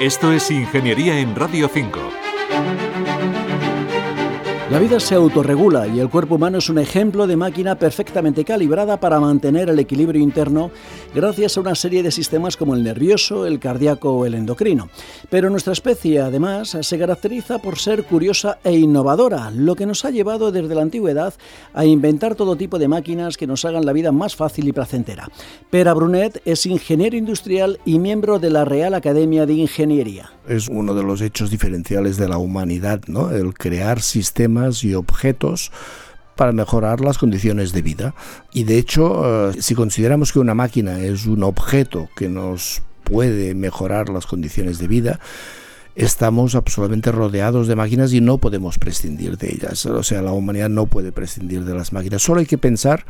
Esto es Ingeniería en Radio 5. La vida se autorregula y el cuerpo humano es un ejemplo de máquina perfectamente calibrada para mantener el equilibrio interno gracias a una serie de sistemas como el nervioso, el cardíaco o el endocrino. Pero nuestra especie, además, se caracteriza por ser curiosa e innovadora, lo que nos ha llevado desde la antigüedad a inventar todo tipo de máquinas que nos hagan la vida más fácil y placentera. Pera Brunet es ingeniero industrial y miembro de la Real Academia de Ingeniería. Es uno de los hechos diferenciales de la humanidad, ¿no? El crear sistemas y objetos para mejorar las condiciones de vida. Y de hecho, eh, si consideramos que una máquina es un objeto que nos puede mejorar las condiciones de vida, estamos absolutamente rodeados de máquinas y no podemos prescindir de ellas. O sea, la humanidad no puede prescindir de las máquinas. Solo hay que pensar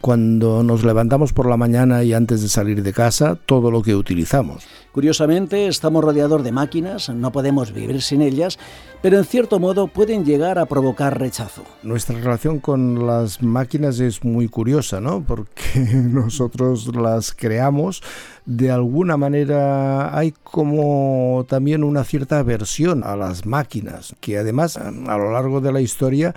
cuando nos levantamos por la mañana y antes de salir de casa, todo lo que utilizamos. Curiosamente, estamos rodeados de máquinas, no podemos vivir sin ellas, pero en cierto modo pueden llegar a provocar rechazo. Nuestra relación con las máquinas es muy curiosa, ¿no? Porque nosotros las creamos, de alguna manera hay como también una cierta aversión a las máquinas, que además a lo largo de la historia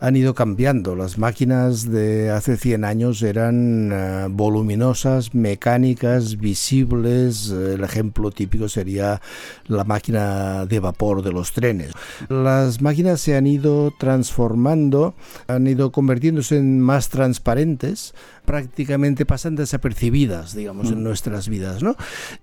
han ido cambiando. Las máquinas de hace 100 años eran eh, voluminosas, mecánicas, visibles. El ejemplo típico sería la máquina de vapor de los trenes. Las máquinas se han ido transformando, han ido convirtiéndose en más transparentes, prácticamente pasan desapercibidas, digamos, en mm. nuestras vidas, ¿no?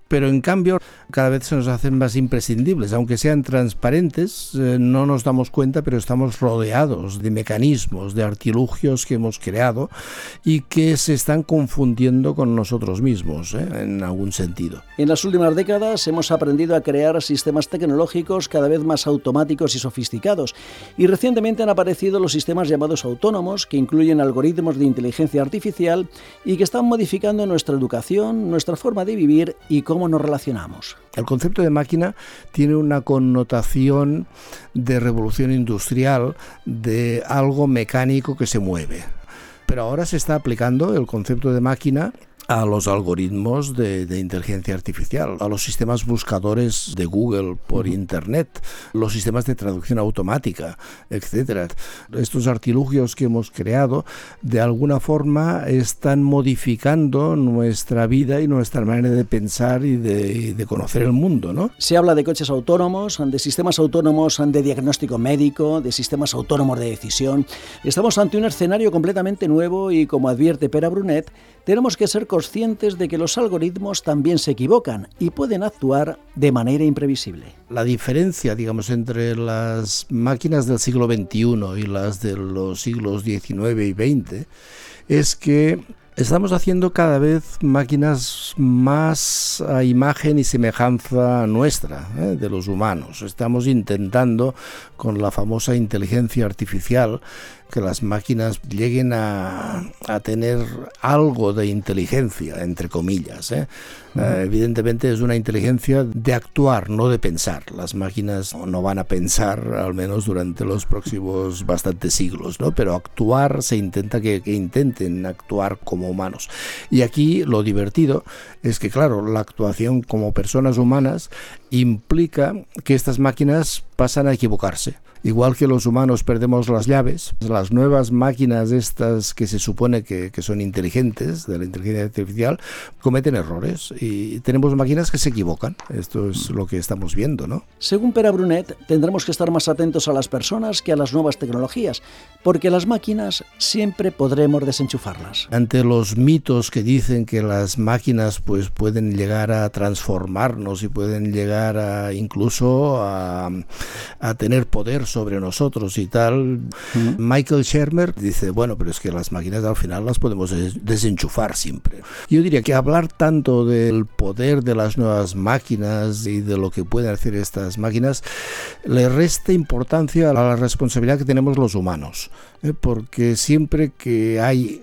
Pero en cambio, cada vez se nos hacen más imprescindibles, aunque sean transparentes, eh, no nos damos cuenta, pero estamos rodeados de mecanismos, de artilugios que hemos creado y que se están confundiendo con nosotros mismos, ¿eh? en algún sentido. En las últimas décadas hemos aprendido a crear sistemas tecnológicos cada vez más automáticos y sofisticados, y recientemente han aparecido los sistemas llamados autónomos, que incluyen algoritmos de inteligencia artificial y que están modificando nuestra educación, nuestra forma de vivir y cómo nos relacionamos. El concepto de máquina tiene una connotación de revolución industrial, de algo mecánico que se mueve. Pero ahora se está aplicando el concepto de máquina a los algoritmos de, inteligencia artificial, a los sistemas buscadores de Google por Internet, los sistemas de traducción automática, etc. Estos artilugios que hemos creado de alguna forma están modificando nuestra vida y nuestra manera de pensar y de, de conocer el mundo. ¿no? Se habla de coches autónomos, de sistemas autónomos de diagnóstico médico, de sistemas autónomos de decisión. Estamos ante un escenario completamente nuevo y, como advierte Pera Brunet, tenemos que ser conscientes de que los algoritmos también se equivocan y pueden actuar de manera imprevisible. La diferencia, digamos, entre las máquinas del siglo XXI y las de los siglos XIX y XX es que Estamos haciendo cada vez máquinas más a imagen y semejanza nuestra, ¿eh? de los humanos. Estamos intentando, con la famosa inteligencia artificial, que las máquinas lleguen a, tener algo de inteligencia, entre comillas. ¿eh? Eh, evidentemente es una inteligencia de actuar, no de pensar. Las máquinas no van a pensar, al menos durante los próximos bastantes siglos, ¿no? pero actuar se intenta que, que intenten actuar como humanos. Y aquí lo divertido es que, claro, la actuación como personas humanas implica que estas máquinas pasan a equivocarse. Igual que los humanos perdemos las llaves, las nuevas máquinas estas que se supone que, son inteligentes, de la inteligencia artificial, cometen errores y tenemos máquinas que se equivocan. Esto es lo que estamos viendo, ¿no? Según Pera Brunet, tendremos que estar más atentos a las personas que a las nuevas tecnologías, porque las máquinas siempre podremos desenchufarlas. Ante los mitos que dicen que las máquinas pues pueden llegar a transformarnos y pueden llegar a incluso a, a tener poder sobre nosotros y tal. Michael Shermer dice, bueno, pero es que las máquinas al final las podemos desenchufar siempre. Yo diría que hablar tanto del poder de las nuevas máquinas y de lo que pueden hacer estas máquinas le resta importancia a la responsabilidad que tenemos los humanos, ¿eh? porque siempre que hay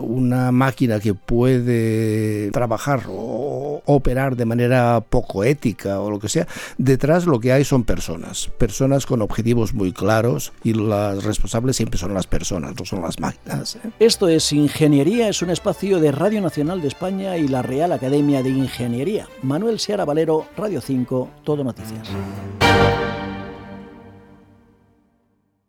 una máquina que puede trabajar o operar de manera poco ética o lo que sea. Detrás lo que hay son personas, personas con objetivos muy claros y las responsables siempre son las personas, no son las máquinas. ¿eh? Esto es Ingeniería, es un espacio de Radio Nacional de España y la Real Academia de Ingeniería. Manuel Seara Valero, Radio 5, Todo Noticias.